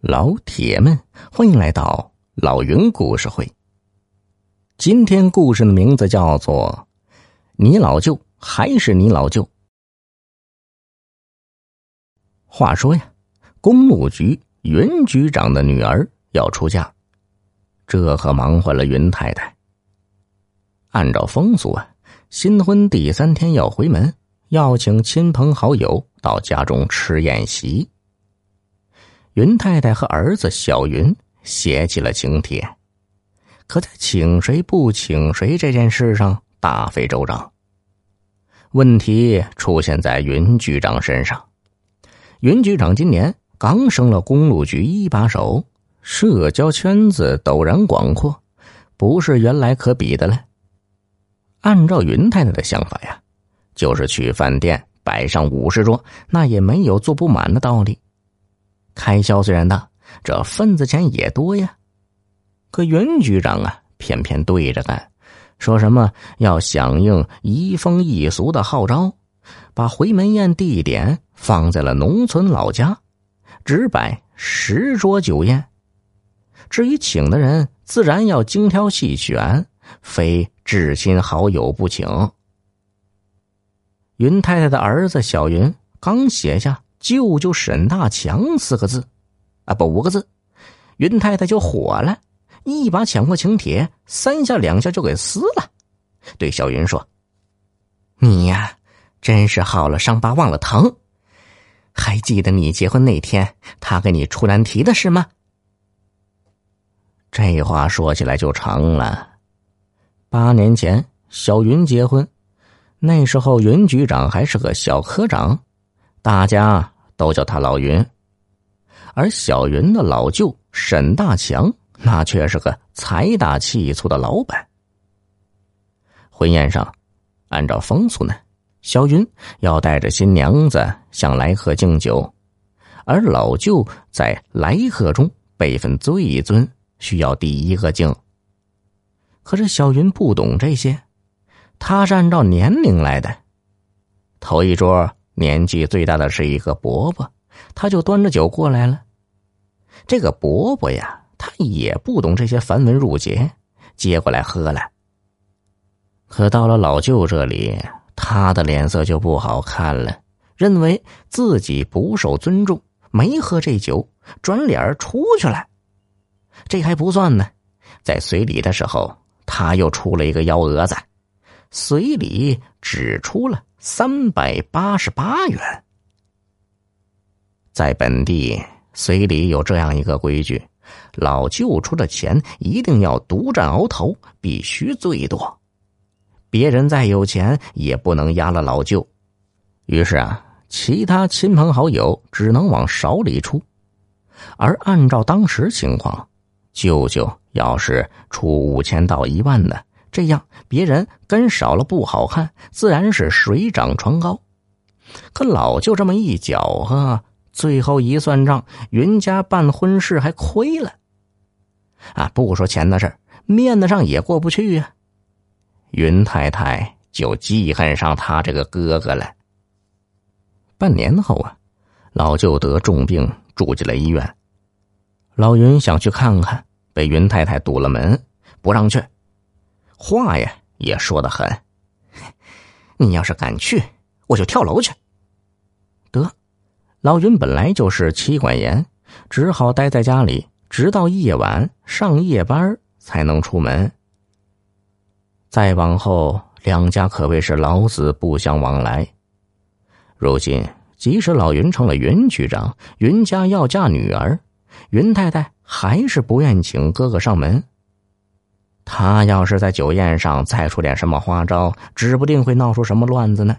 老铁们，欢迎来到老云故事会。今天故事的名字叫做《你老舅还是你老舅》。话说呀，公路局云局长的女儿要出嫁，这可忙坏了云太太。按照风俗啊，新婚第三天要回门，要请亲朋好友到家中吃宴席。云太太和儿子小云写起了请帖，可在请谁不请谁这件事上大费周章。问题出现在云局长身上。云局长今年刚升了公路局一把手，社交圈子陡然广阔，不是原来可比的了。按照云太太的想法呀，就是去饭店摆上五十桌，那也没有坐不满的道理。开销虽然大，这份子钱也多呀。可云局长啊，偏偏对着干，说什么要响应移风易俗的号召，把回门宴地点放在了农村老家，只摆十桌酒宴。至于请的人，自然要精挑细选，非至亲好友不请。云太太的儿子小云刚写下。舅舅沈大强四个字，啊不五个字，云太太就火了，一把抢过请帖，三下两下就给撕了，对小云说：“你呀，真是好了伤疤忘了疼，还记得你结婚那天他给你出难题的事吗？”这话说起来就长了。八年前，小云结婚，那时候云局长还是个小科长。大家都叫他老云，而小云的老舅沈大强，那却是个财大气粗的老板。婚宴上，按照风俗呢，小云要带着新娘子向来贺敬酒，而老舅在来贺中辈分最尊，需要第一个敬。可是小云不懂这些，他是按照年龄来的，头一桌。年纪最大的是一个伯伯，他就端着酒过来了。这个伯伯呀，他也不懂这些繁文缛节，接过来喝了。可到了老舅这里，他的脸色就不好看了，认为自己不受尊重，没喝这酒，转脸出去了。这还不算呢，在随礼的时候，他又出了一个幺蛾子，随礼只出了。三百八十八元，在本地随礼有这样一个规矩：老舅出的钱一定要独占鳌头，必须最多。别人再有钱也不能压了老舅。于是啊，其他亲朋好友只能往少里出。而按照当时情况，舅舅要是出五千到一万的。这样别人跟少了不好看，自然是水涨船高。可老舅这么一搅和，最后一算账，云家办婚事还亏了。啊，不说钱的事面子上也过不去呀。云太太就记恨上他这个哥哥了。半年后啊，老舅得重病，住进了医院。老云想去看看，被云太太堵了门，不让去。话呀也说的很，你要是敢去，我就跳楼去。得，老云本来就是妻管严，只好待在家里，直到夜晚上夜班才能出门。再往后，两家可谓是老死不相往来。如今，即使老云成了云局长，云家要嫁女儿，云太太还是不愿请哥哥上门。他要是在酒宴上再出点什么花招，指不定会闹出什么乱子呢。